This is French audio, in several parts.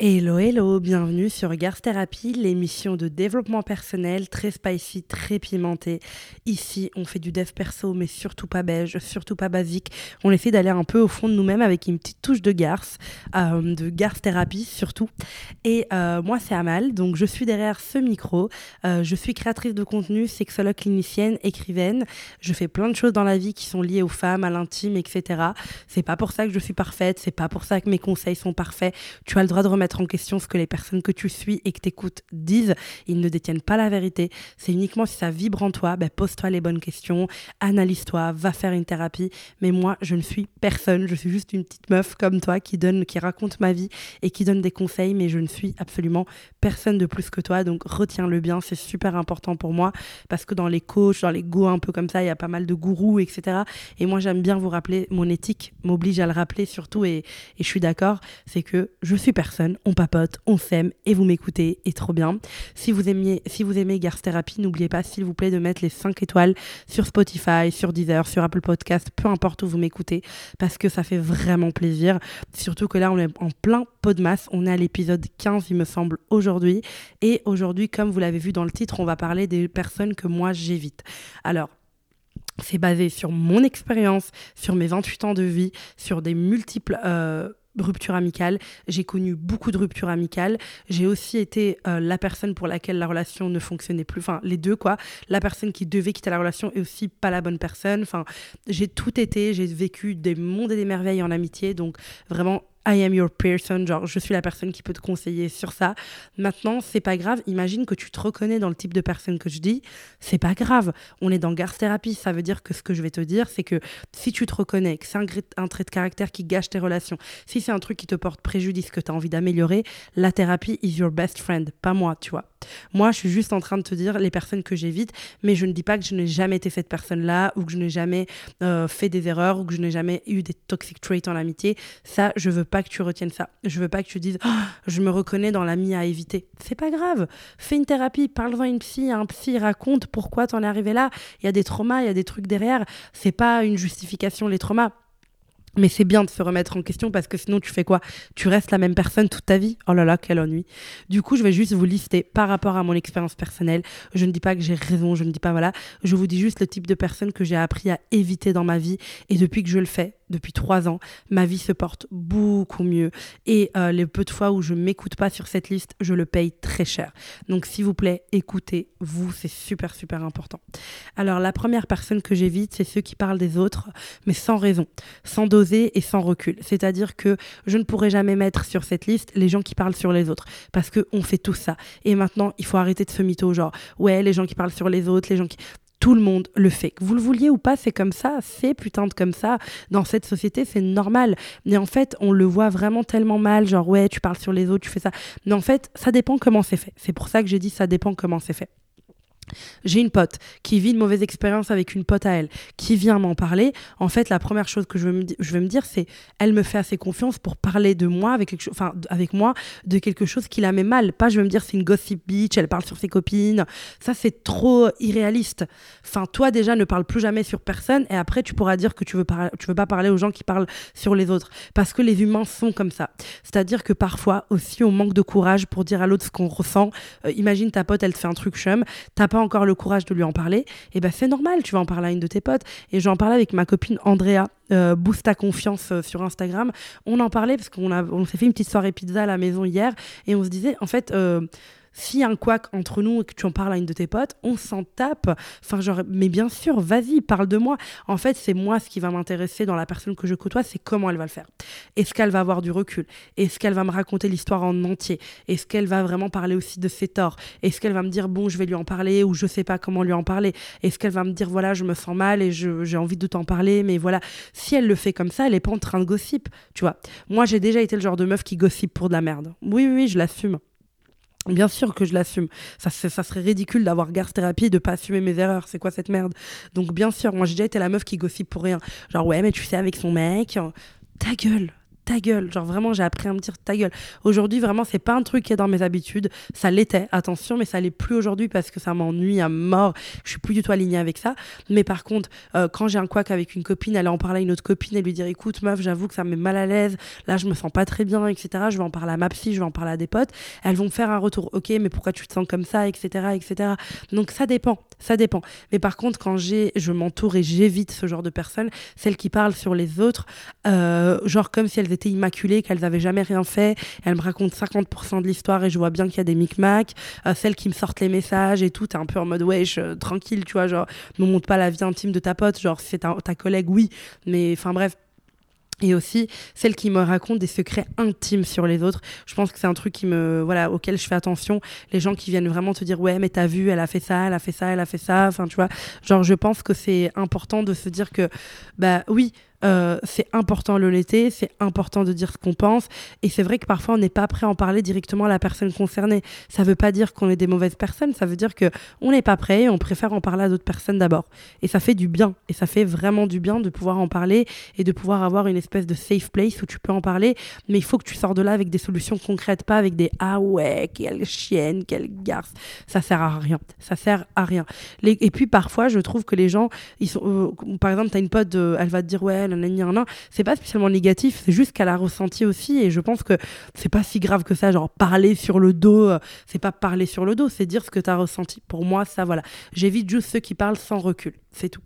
Hello, hello, bienvenue sur Garth Therapy, l'émission de développement personnel très spicy, très pimenté. Ici, on fait du dev perso, mais surtout pas beige, surtout pas basique. On essaie d'aller un peu au fond de nous-mêmes avec une petite touche de Garth, euh, de Garth Therapy surtout. Et euh, moi, c'est Amal, donc je suis derrière ce micro. Euh, je suis créatrice de contenu, sexologue clinicienne, écrivaine. Je fais plein de choses dans la vie qui sont liées aux femmes, à l'intime, etc. C'est pas pour ça que je suis parfaite, c'est pas pour ça que mes conseils sont parfaits. Tu as le droit de remettre en question ce que les personnes que tu suis et que tu écoutes disent. Ils ne détiennent pas la vérité. C'est uniquement si ça vibre en toi, ben pose-toi les bonnes questions, analyse-toi, va faire une thérapie. Mais moi, je ne suis personne. Je suis juste une petite meuf comme toi qui donne, qui raconte ma vie et qui donne des conseils, mais je ne suis absolument personne de plus que toi. Donc retiens-le bien, c'est super important pour moi parce que dans les coachs, dans les go un peu comme ça, il y a pas mal de gourous, etc. Et moi, j'aime bien vous rappeler, mon éthique m'oblige à le rappeler surtout, et, et je suis d'accord, c'est que je suis personne, on papote, on s'aime et vous m'écoutez et trop bien. Si vous aimez, si vous aimez Garth Therapy, n'oubliez pas s'il vous plaît de mettre les 5 étoiles sur Spotify, sur Deezer, sur Apple Podcast, peu importe où vous m'écoutez parce que ça fait vraiment plaisir. Surtout que là on est en plein pot de masse, on est à l'épisode 15 il me semble aujourd'hui et aujourd'hui comme vous l'avez vu dans le titre, on va parler des personnes que moi j'évite. Alors c'est basé sur mon expérience, sur mes 28 ans de vie, sur des multiples euh, rupture amicale. J'ai connu beaucoup de ruptures amicales. J'ai aussi été euh, la personne pour laquelle la relation ne fonctionnait plus. Enfin, les deux, quoi. La personne qui devait quitter la relation et aussi pas la bonne personne. Enfin, j'ai tout été. J'ai vécu des mondes et des merveilles en amitié. Donc, vraiment, I am your person, genre je suis la personne qui peut te conseiller sur ça. Maintenant, c'est pas grave. Imagine que tu te reconnais dans le type de personne que je dis. C'est pas grave. On est dans Garth Therapy. Ça veut dire que ce que je vais te dire, c'est que si tu te reconnais, que c'est un, un, trait de caractère qui gâche tes relations, si c'est un truc qui te porte préjudice, que tu as envie d'améliorer, la thérapie is your best friend, pas moi, tu vois. Moi, je suis juste en train de te dire les personnes que j'évite, mais je ne dis pas que je n'ai jamais été cette personne-là ou que je n'ai jamais euh, fait des erreurs ou que je n'ai jamais eu des toxic traits en amitié. Ça, je veux pas que tu retiennes ça. Je veux pas que tu dises oh, je me reconnais dans l'ami à éviter. C'est pas grave. Fais une thérapie, parle-en à une psy, un psy raconte pourquoi t'en es arrivé là. Il y a des traumas, il y a des trucs derrière. C'est pas une justification les traumas. Mais c'est bien de se remettre en question parce que sinon tu fais quoi? Tu restes la même personne toute ta vie? Oh là là, quel ennui. Du coup, je vais juste vous lister par rapport à mon expérience personnelle. Je ne dis pas que j'ai raison, je ne dis pas voilà. Je vous dis juste le type de personne que j'ai appris à éviter dans ma vie. Et depuis que je le fais, depuis trois ans, ma vie se porte beaucoup mieux. Et euh, les peu de fois où je m'écoute pas sur cette liste, je le paye très cher. Donc s'il vous plaît, écoutez-vous, c'est super super important. Alors la première personne que j'évite, c'est ceux qui parlent des autres, mais sans raison, sans doser et sans recul. C'est-à-dire que je ne pourrai jamais mettre sur cette liste les gens qui parlent sur les autres, parce que on fait tout ça. Et maintenant, il faut arrêter de se mytho, genre ouais, les gens qui parlent sur les autres, les gens qui tout le monde le fait. Que vous le vouliez ou pas, c'est comme ça, c'est putain de comme ça. Dans cette société, c'est normal. Mais en fait, on le voit vraiment tellement mal, genre ouais, tu parles sur les autres, tu fais ça. Mais en fait, ça dépend comment c'est fait. C'est pour ça que j'ai dit ça dépend comment c'est fait. J'ai une pote qui vit une mauvaise expérience avec une pote à elle, qui vient m'en parler. En fait, la première chose que je veux me, dire, c'est elle me fait assez confiance pour parler de moi avec, enfin, avec moi de quelque chose qui la met mal. Pas, je veux me dire, c'est une gossip bitch, elle parle sur ses copines. Ça, c'est trop irréaliste. Enfin, toi, déjà, ne parle plus jamais sur personne et après, tu pourras dire que tu veux, veux pas parler aux gens qui parlent sur les autres. Parce que les humains sont comme ça. C'est-à-dire que parfois, aussi, on manque de courage pour dire à l'autre ce qu'on ressent. Euh, imagine ta pote, elle te fait un truc chum, encore le courage de lui en parler, et eh ben c'est normal, tu vas en parler à une de tes potes. Et j'en parlais avec ma copine Andrea, euh, Boost ta confiance euh, sur Instagram. On en parlait parce qu'on on s'est fait une petite soirée pizza à la maison hier, et on se disait, en fait, a un couac entre nous et que tu en parles à une de tes potes, on s'en tape. Enfin, genre, mais bien sûr, vas-y, parle de moi. En fait, c'est moi ce qui va m'intéresser dans la personne que je côtoie, c'est comment elle va le faire. Est-ce qu'elle va avoir du recul? Est-ce qu'elle va me raconter l'histoire en entier? Est-ce qu'elle va vraiment parler aussi de ses torts? Est-ce qu'elle va me dire, bon, je vais lui en parler ou je sais pas comment lui en parler? Est-ce qu'elle va me dire, voilà, je me sens mal et j'ai envie de t'en parler, mais voilà. Si elle le fait comme ça, elle est pas en train de gossip, tu vois. Moi, j'ai déjà été le genre de meuf qui gossip pour de la merde. Oui, oui, oui je l'assume. Bien sûr que je l'assume. Ça, serait ridicule d'avoir garde thérapie et de pas assumer mes erreurs. C'est quoi cette merde? Donc bien sûr, moi j'ai déjà été la meuf qui gossip pour rien. Genre ouais, mais tu sais avec son mec, ta gueule, ta gueule. Genre vraiment, j'ai appris à me dire ta gueule. Aujourd'hui, vraiment, c'est pas un truc qui est dans mes habitudes. Ça l'était, attention, mais ça l'est plus aujourd'hui parce que ça m'ennuie à mort. Je suis plus du tout alignée avec ça. Mais par contre, euh, quand j'ai un couac avec une copine, aller en parler à une autre copine et lui dire écoute, meuf, j'avoue que ça me met mal à l'aise. Là, je me sens pas très bien, etc. Je vais en parler à ma psy, je vais en parler à des potes. Elles vont me faire un retour. Ok, mais pourquoi tu te sens comme ça, etc., etc. Donc ça dépend, ça dépend. Mais par contre, quand j'ai, je m'entoure et j'évite ce genre de personnes, celles qui parlent sur les autres, euh, genre comme si elles étaient immaculées, qu'elles avaient jamais rien fait. Elles me racontent 50% de l'histoire et je vois bien qu'il y a des micmacs. Euh, celles qui me sortent les messages et tout, t'es un peu en mode wesh, euh, tranquille, tu vois, genre, ne montre pas la vie intime de ta pote, genre, c'est ta, ta collègue, oui, mais enfin bref, et aussi celle qui me raconte des secrets intimes sur les autres. Je pense que c'est un truc qui me voilà auquel je fais attention. Les gens qui viennent vraiment te dire ouais mais t'as vu elle a fait ça, elle a fait ça, elle a fait ça. Enfin tu vois genre je pense que c'est important de se dire que bah oui euh, c'est important l'honnêteté, c'est important de dire ce qu'on pense. Et c'est vrai que parfois, on n'est pas prêt à en parler directement à la personne concernée. Ça ne veut pas dire qu'on est des mauvaises personnes, ça veut dire que on n'est pas prêt et on préfère en parler à d'autres personnes d'abord. Et ça fait du bien. Et ça fait vraiment du bien de pouvoir en parler et de pouvoir avoir une espèce de safe place où tu peux en parler. Mais il faut que tu sors de là avec des solutions concrètes, pas avec des ah ouais, quelle chienne, quelle garce. Ça sert à rien. Ça sert à rien. Et puis parfois, je trouve que les gens, ils sont, euh, par exemple, tu as une pote, elle va te dire ouais, c'est pas spécialement négatif, c'est juste qu'elle a ressenti aussi, et je pense que c'est pas si grave que ça, genre parler sur le dos, euh, c'est pas parler sur le dos, c'est dire ce que tu as ressenti. Pour moi, ça, voilà. J'évite juste ceux qui parlent sans recul, c'est tout.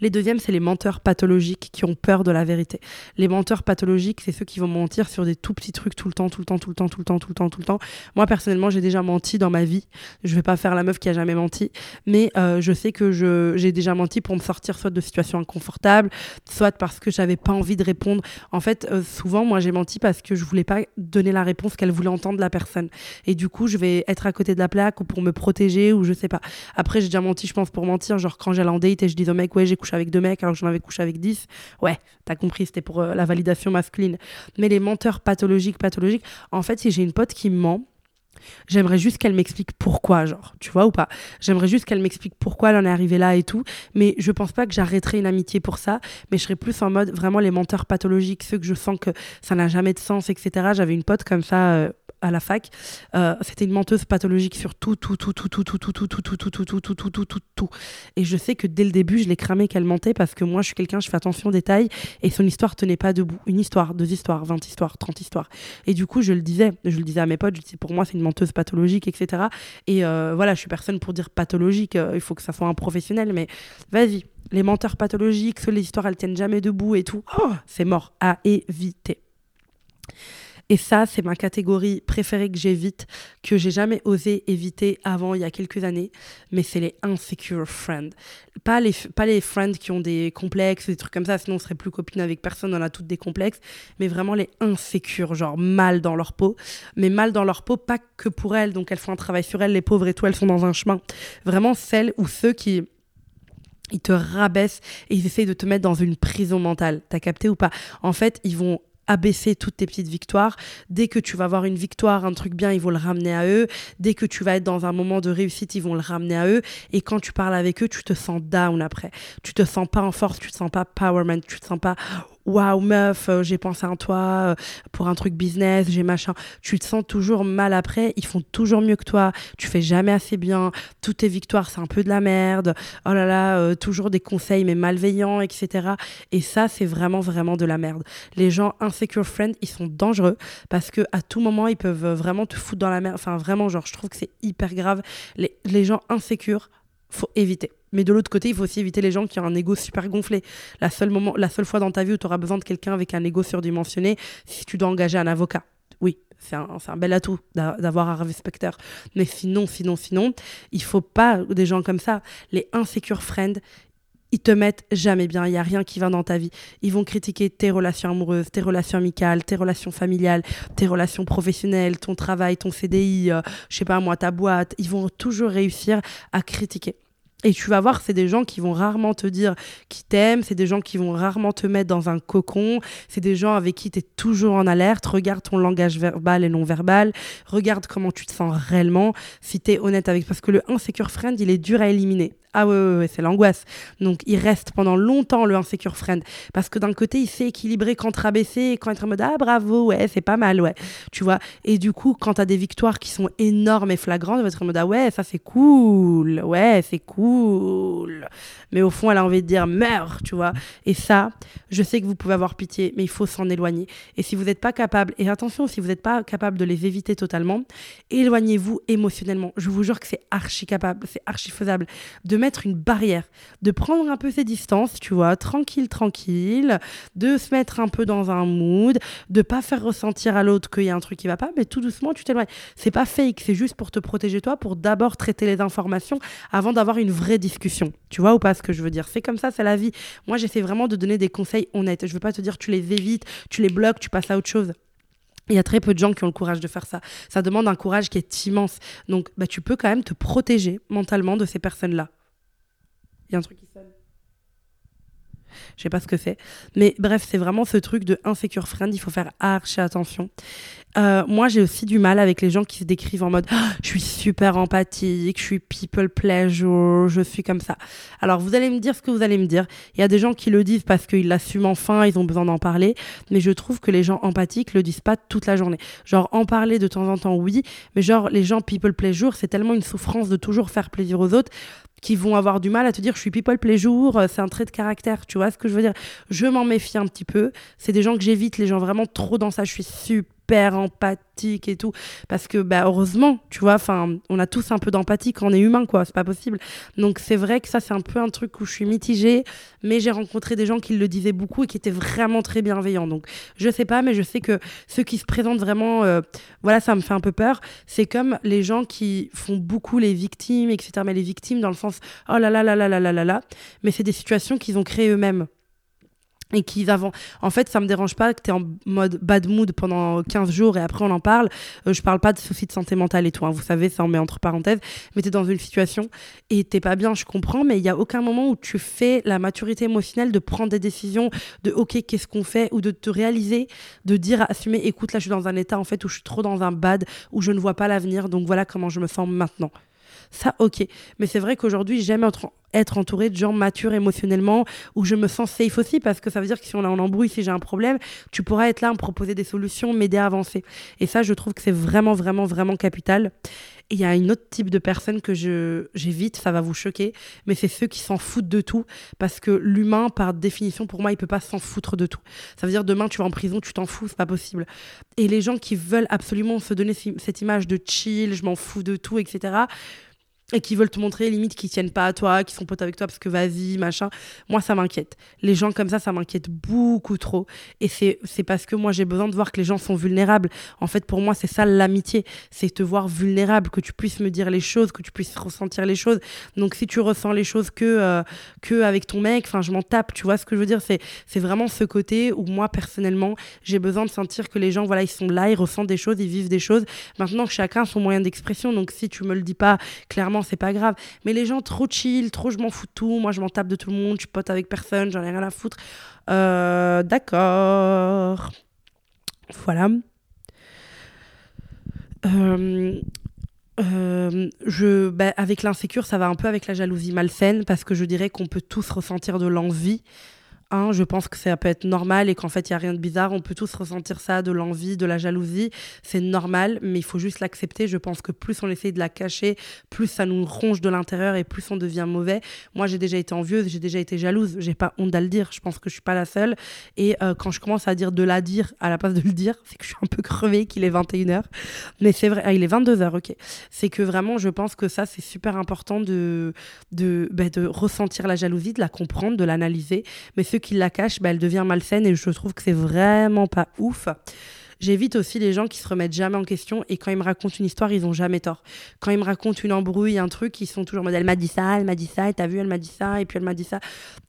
Les deuxièmes, c'est les menteurs pathologiques qui ont peur de la vérité. Les menteurs pathologiques, c'est ceux qui vont mentir sur des tout petits trucs tout le temps, tout le temps, tout le temps, tout le temps, tout le temps, tout le temps. Moi, personnellement, j'ai déjà menti dans ma vie. Je vais pas faire la meuf qui a jamais menti, mais euh, je sais que j'ai déjà menti pour me sortir soit de situations inconfortables, soit parce que j'avais pas envie de répondre. En fait, euh, souvent, moi, j'ai menti parce que je voulais pas donner la réponse qu'elle voulait entendre la personne. Et du coup, je vais être à côté de la plaque ou pour me protéger ou je sais pas. Après, j'ai déjà menti, je pense, pour mentir. Genre, quand j'allais en date et je dis au mec, ouais, j'ai couché avec deux mecs alors que j'en avais couché avec dix. Ouais, t'as compris, c'était pour euh, la validation masculine. Mais les menteurs pathologiques, pathologiques, en fait, si j'ai une pote qui ment, J'aimerais juste qu'elle m'explique pourquoi, genre, tu vois ou pas. J'aimerais juste qu'elle m'explique pourquoi elle en est arrivée là et tout. Mais je pense pas que j'arrêterai une amitié pour ça. Mais je serais plus en mode vraiment les menteurs pathologiques, ceux que je sens que ça n'a jamais de sens, etc. J'avais une pote comme ça à la fac. C'était une menteuse pathologique sur tout, tout, tout, tout, tout, tout, tout, tout, tout, tout, tout, tout, tout, tout, tout, tout, tout, tout. Et je sais que dès le début, je l'ai cramé qu'elle mentait parce que moi, je suis quelqu'un, je fais attention aux détails et son histoire tenait pas debout. Une histoire, deux histoires, vingt histoires, trente histoires. Et du coup, je le disais, je le disais à mes potes, je disais pour moi, c'est une menteuse pathologique, etc. Et voilà, je suis personne pour dire pathologique, il faut que ça soit un professionnel, mais vas-y. Les menteurs pathologiques, les histoires, elles tiennent jamais debout et tout. c'est mort à éviter. Et ça, c'est ma catégorie préférée que j'évite, que j'ai jamais osé éviter avant il y a quelques années, mais c'est les insecure friends. Pas les, pas les friends qui ont des complexes, des trucs comme ça, sinon on serait plus copine avec personne, on a toutes des complexes, mais vraiment les insécures, genre mal dans leur peau. Mais mal dans leur peau, pas que pour elles, donc elles font un travail sur elles, les pauvres et tout, elles sont dans un chemin. Vraiment celles ou ceux qui ils te rabaissent et ils essayent de te mettre dans une prison mentale. T'as capté ou pas? En fait, ils vont abaisser toutes tes petites victoires. Dès que tu vas avoir une victoire, un truc bien, ils vont le ramener à eux. Dès que tu vas être dans un moment de réussite, ils vont le ramener à eux. Et quand tu parles avec eux, tu te sens down après. Tu te sens pas en force, tu te sens pas powerman, tu te sens pas waouh meuf, euh, j'ai pensé à toi euh, pour un truc business, j'ai machin. Tu te sens toujours mal après, ils font toujours mieux que toi, tu fais jamais assez bien, toutes tes victoires c'est un peu de la merde, oh là là, euh, toujours des conseils mais malveillants, etc. Et ça c'est vraiment vraiment de la merde. Les gens insecure friend, ils sont dangereux parce que à tout moment ils peuvent vraiment te foutre dans la merde. Enfin vraiment genre je trouve que c'est hyper grave. Les, gens insécures, faut éviter. Mais de l'autre côté, il faut aussi éviter les gens qui ont un ego super gonflé. La seule, moment, la seule fois dans ta vie où tu auras besoin de quelqu'un avec un ego surdimensionné, si tu dois engager un avocat. Oui, c'est un, un, bel atout d'avoir un respecteur. Mais sinon, sinon, sinon, il faut pas des gens comme ça. Les insecure friends, ils te mettent jamais bien, il n'y a rien qui va dans ta vie. Ils vont critiquer tes relations amoureuses, tes relations amicales, tes relations familiales, tes relations professionnelles, ton travail, ton CDI, euh, je sais pas moi, ta boîte. Ils vont toujours réussir à critiquer. Et tu vas voir, c'est des gens qui vont rarement te dire qu'ils t'aiment, c'est des gens qui vont rarement te mettre dans un cocon, c'est des gens avec qui tu es toujours en alerte. Regarde ton langage verbal et non verbal, regarde comment tu te sens réellement, si tu es honnête avec. Parce que le insecure friend, il est dur à éliminer. Ah ouais, ouais, c'est l'angoisse. Donc il reste pendant longtemps le insecure friend. Parce que d'un côté, il sait équilibrer quand te rabaisser et quand être en mode ah bravo, ouais, c'est pas mal, ouais. Tu vois? Et du coup, quand tu as des victoires qui sont énormes et flagrantes, tu vas être en mode ah ouais, ça c'est cool, ouais, c'est cool. Mais au fond, elle a envie de dire meurs, tu vois. Et ça, je sais que vous pouvez avoir pitié, mais il faut s'en éloigner. Et si vous n'êtes pas capable, et attention, si vous n'êtes pas capable de les éviter totalement, éloignez-vous émotionnellement. Je vous jure que c'est archi capable, c'est archi faisable de mettre une barrière, de prendre un peu ses distances, tu vois, tranquille, tranquille, de se mettre un peu dans un mood, de pas faire ressentir à l'autre qu'il y a un truc qui va pas, mais tout doucement, tu t'éloignes. C'est pas fake, c'est juste pour te protéger toi, pour d'abord traiter les informations avant d'avoir une vraie discussion. Tu vois ou pas ce que je veux dire? C'est comme ça, c'est la vie. Moi, j'essaie vraiment de donner des conseils honnêtes. Je veux pas te dire tu les évites, tu les bloques, tu passes à autre chose. Il y a très peu de gens qui ont le courage de faire ça. Ça demande un courage qui est immense. Donc, bah, tu peux quand même te protéger mentalement de ces personnes-là. Il y a un truc qui. Je sais pas ce que c'est. Mais bref, c'est vraiment ce truc de insecure friend. Il faut faire archi attention. Euh, moi, j'ai aussi du mal avec les gens qui se décrivent en mode ah, je suis super empathique, je suis people pleasure, je suis comme ça. Alors, vous allez me dire ce que vous allez me dire. Il y a des gens qui le disent parce qu'ils l'assument enfin, ils ont besoin d'en parler. Mais je trouve que les gens empathiques le disent pas toute la journée. Genre, en parler de temps en temps, oui. Mais genre, les gens people pleasure, c'est tellement une souffrance de toujours faire plaisir aux autres qui vont avoir du mal à te dire je suis people jour c'est un trait de caractère, tu vois ce que je veux dire? Je m'en méfie un petit peu. C'est des gens que j'évite, les gens vraiment trop dans ça. Je suis super empathique et tout. Parce que bah heureusement tu vois enfin on a tous un peu d'empathie quand on est humain quoi. C'est pas possible. Donc c'est vrai que ça c'est un peu un truc où je suis mitigée. Mais j'ai rencontré des gens qui le disaient beaucoup et qui étaient vraiment très bienveillants. Donc je sais pas mais je sais que ceux qui se présentent vraiment euh, voilà ça me fait un peu peur. C'est comme les gens qui font beaucoup les victimes etc mais les victimes dans le sens oh là là là là là là là là. Mais c'est des situations qu'ils ont créées eux-mêmes et qu'ils avant en fait ça me dérange pas que tu es en mode bad mood pendant 15 jours et après on en parle euh, je parle pas de soucis de santé mentale et tout hein. vous savez ça on met entre parenthèses mais tu es dans une situation et t'es pas bien je comprends mais il y a aucun moment où tu fais la maturité émotionnelle de prendre des décisions de ok qu'est-ce qu'on fait? Ou de te réaliser de dire assumer écoute là je suis dans un état en fait où je suis trop dans un bad où je ne vois pas l'avenir donc voilà comment je me sens maintenant ça, ok. Mais c'est vrai qu'aujourd'hui, j'aime être, être entourée de gens matures émotionnellement, où je me sens safe aussi, parce que ça veut dire que si on est en embrouille, si j'ai un problème, tu pourras être là, me proposer des solutions, m'aider à avancer. Et ça, je trouve que c'est vraiment, vraiment, vraiment capital. Il y a un autre type de personnes que je j'évite, ça va vous choquer, mais c'est ceux qui s'en foutent de tout, parce que l'humain, par définition, pour moi, il peut pas s'en foutre de tout. Ça veut dire demain, tu vas en prison, tu t'en fous, c'est pas possible. Et les gens qui veulent absolument se donner cette image de chill, je m'en fous de tout, etc et qui veulent te montrer limite qu'ils tiennent pas à toi, qui sont potes avec toi parce que vas-y, machin. Moi, ça m'inquiète. Les gens comme ça, ça m'inquiète beaucoup trop. Et c'est, c'est parce que moi, j'ai besoin de voir que les gens sont vulnérables. En fait, pour moi, c'est ça l'amitié. C'est te voir vulnérable, que tu puisses me dire les choses, que tu puisses ressentir les choses. Donc, si tu ressens les choses que, euh, que avec ton mec, enfin, je m'en tape. Tu vois ce que je veux dire? C'est, c'est vraiment ce côté où moi, personnellement, j'ai besoin de sentir que les gens, voilà, ils sont là, ils ressentent des choses, ils vivent des choses. Maintenant, chacun a son moyen d'expression. Donc, si tu me le dis pas clairement, c'est pas grave. Mais les gens trop chill, trop je m'en fous tout, moi je m'en tape de tout le monde, je pote avec personne, j'en ai rien à foutre. Euh, d'accord. Voilà. Euh, euh, je, bah, avec l'insécure, ça va un peu avec la jalousie malsaine parce que je dirais qu'on peut tous ressentir de l'envie un, je pense que ça peut être normal et qu'en fait, il n'y a rien de bizarre. On peut tous ressentir ça, de l'envie, de la jalousie. C'est normal, mais il faut juste l'accepter. Je pense que plus on essaye de la cacher, plus ça nous ronge de l'intérieur et plus on devient mauvais. Moi, j'ai déjà été envieuse, j'ai déjà été jalouse. J'ai pas honte à le dire. Je pense que je suis pas la seule. Et euh, quand je commence à dire de la dire à la place de le dire, c'est que je suis un peu crevée, qu'il est 21h. Mais c'est vrai, ah, il est 22h, ok. C'est que vraiment, je pense que ça, c'est super important de, de, bah, de ressentir la jalousie, de la comprendre, de l'analyser. Mais qui la cache, bah, elle devient malsaine et je trouve que c'est vraiment pas ouf. J'évite aussi les gens qui se remettent jamais en question et quand ils me racontent une histoire, ils ont jamais tort. Quand ils me racontent une embrouille, un truc, ils sont toujours en mode elle m'a dit ça, elle m'a dit ça, et t'as vu, elle m'a dit ça, et puis elle m'a dit ça.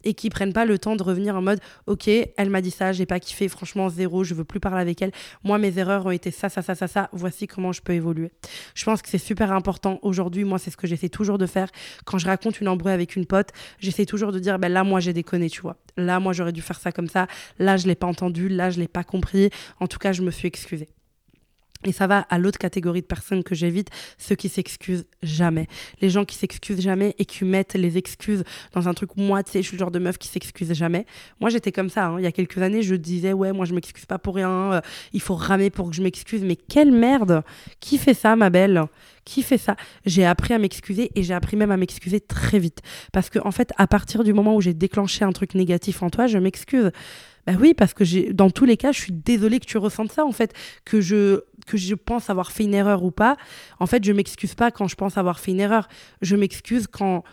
Et qui prennent pas le temps de revenir en mode ok, elle m'a dit ça, j'ai pas kiffé, franchement zéro, je veux plus parler avec elle. Moi, mes erreurs ont été ça, ça, ça, ça, ça. Voici comment je peux évoluer. Je pense que c'est super important aujourd'hui. Moi, c'est ce que j'essaie toujours de faire. Quand je raconte une embrouille avec une pote, j'essaie toujours de dire ben là, moi, j'ai déconné, tu vois. Là, moi, j'aurais dû faire ça comme ça. Là, je l'ai pas entendu. Là, je l'ai pas compris. En tout cas, je me suis excusée. Et ça va à l'autre catégorie de personnes que j'évite, ceux qui s'excusent jamais. Les gens qui s'excusent jamais et qui mettent les excuses dans un truc, moi, tu sais, je suis le genre de meuf qui s'excuse jamais. Moi, j'étais comme ça. Hein. Il y a quelques années, je disais, ouais, moi, je m'excuse pas pour rien, euh, il faut ramer pour que je m'excuse. Mais quelle merde Qui fait ça, ma belle? Qui fait ça? J'ai appris à m'excuser et j'ai appris même à m'excuser très vite. Parce que, en fait, à partir du moment où j'ai déclenché un truc négatif en toi, je m'excuse. Bah oui, parce que j'ai, dans tous les cas, je suis désolée que tu ressentes ça, en fait, que je, que je pense avoir fait une erreur ou pas. En fait, je m'excuse pas quand je pense avoir fait une erreur. Je m'excuse quand,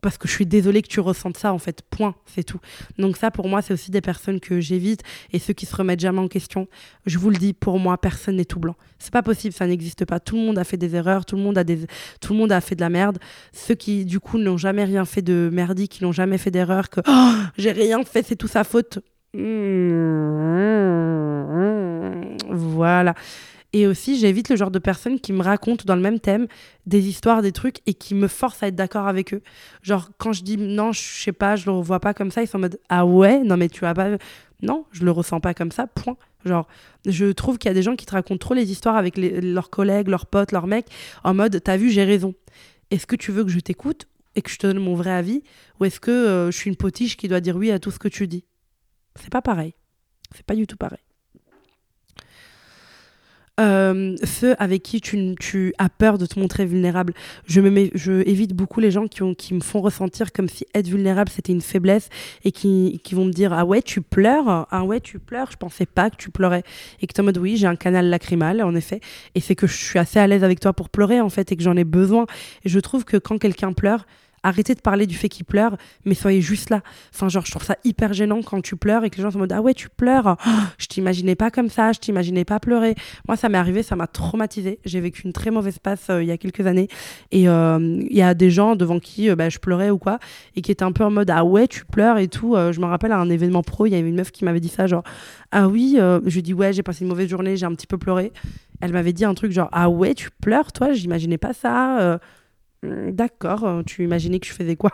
parce que je suis désolée que tu ressentes ça, en fait, point, c'est tout. Donc ça, pour moi, c'est aussi des personnes que j'évite et ceux qui se remettent jamais en question. Je vous le dis, pour moi, personne n'est tout blanc. C'est pas possible, ça n'existe pas. Tout le monde a fait des erreurs, tout le monde a des, tout le monde a fait de la merde. Ceux qui, du coup, n'ont jamais rien fait de merdique, qui n'ont jamais fait d'erreur, que oh, j'ai rien fait, c'est tout sa faute. Voilà. Et aussi, j'évite le genre de personnes qui me racontent dans le même thème des histoires, des trucs et qui me forcent à être d'accord avec eux. Genre, quand je dis non, je sais pas, je le revois pas comme ça, ils sont en mode ah ouais, non mais tu as pas. Non, je le ressens pas comme ça, point. Genre, je trouve qu'il y a des gens qui te racontent trop les histoires avec leurs collègues, leurs potes, leurs mecs, en mode t'as vu, j'ai raison. Est-ce que tu veux que je t'écoute et que je te donne mon vrai avis Ou est-ce que euh, je suis une potiche qui doit dire oui à tout ce que tu dis? C'est pas pareil. C'est pas du tout pareil. Euh, ceux avec qui tu, tu, as peur de te montrer vulnérable. Je, me je évite beaucoup les gens qui, ont, qui me font ressentir comme si être vulnérable c'était une faiblesse et qui, qui, vont me dire Ah ouais, tu pleures Ah ouais, tu pleures Je pensais pas que tu pleurais. Et que tu en mode Oui, j'ai un canal lacrymal, en effet. Et c'est que je suis assez à l'aise avec toi pour pleurer, en fait, et que j'en ai besoin. Et je trouve que quand quelqu'un pleure, arrêtez de parler du fait qu'il pleure, mais soyez juste là. Enfin, genre, je trouve ça hyper gênant quand tu pleures et que les gens sont en mode Ah ouais, tu pleures? Oh, je t'imaginais pas comme ça, je t'imaginais pas pleurer. Moi, ça m'est arrivé, ça m'a traumatisé. J'ai vécu une très mauvaise passe euh, il y a quelques années. Et euh, il y a des gens devant qui euh, bah, je pleurais ou quoi, et qui étaient un peu en mode Ah ouais, tu pleures et tout. je me rappelle à un événement pro, il y avait une meuf qui m'avait dit ça, genre Ah oui, je lui dis Ouais, j'ai passé une mauvaise journée, j'ai un petit peu pleuré. Elle m'avait dit un truc genre Ah ouais, tu pleures, toi, j'imaginais pas ça. D'accord, euh, tu imaginais que je faisais quoi?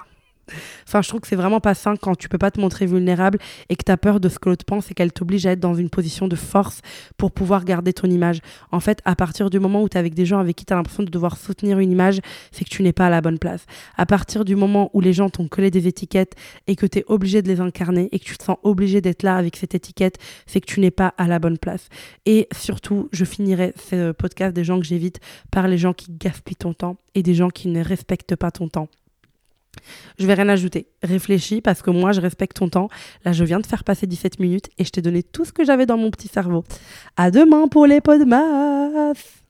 Enfin, je trouve que c'est vraiment pas sain quand tu peux pas te montrer vulnérable et que tu as peur de ce que l'autre pense et qu'elle t'oblige à être dans une position de force pour pouvoir garder ton image. En fait, à partir du moment où tu es avec des gens avec qui tu as l'impression de devoir soutenir une image, c'est que tu n'es pas à la bonne place. À partir du moment où les gens t'ont collé des étiquettes et que tu es obligé de les incarner et que tu te sens obligé d'être là avec cette étiquette, c'est que tu n'es pas à la bonne place. Et surtout, je finirai ce podcast des gens que j'évite par les gens qui gaspillent ton temps et des gens qui ne respectent pas ton temps. Je vais rien ajouter. Réfléchis parce que moi, je respecte ton temps. Là, je viens de faire passer 17 minutes et je t'ai donné tout ce que j'avais dans mon petit cerveau. À demain pour les masse.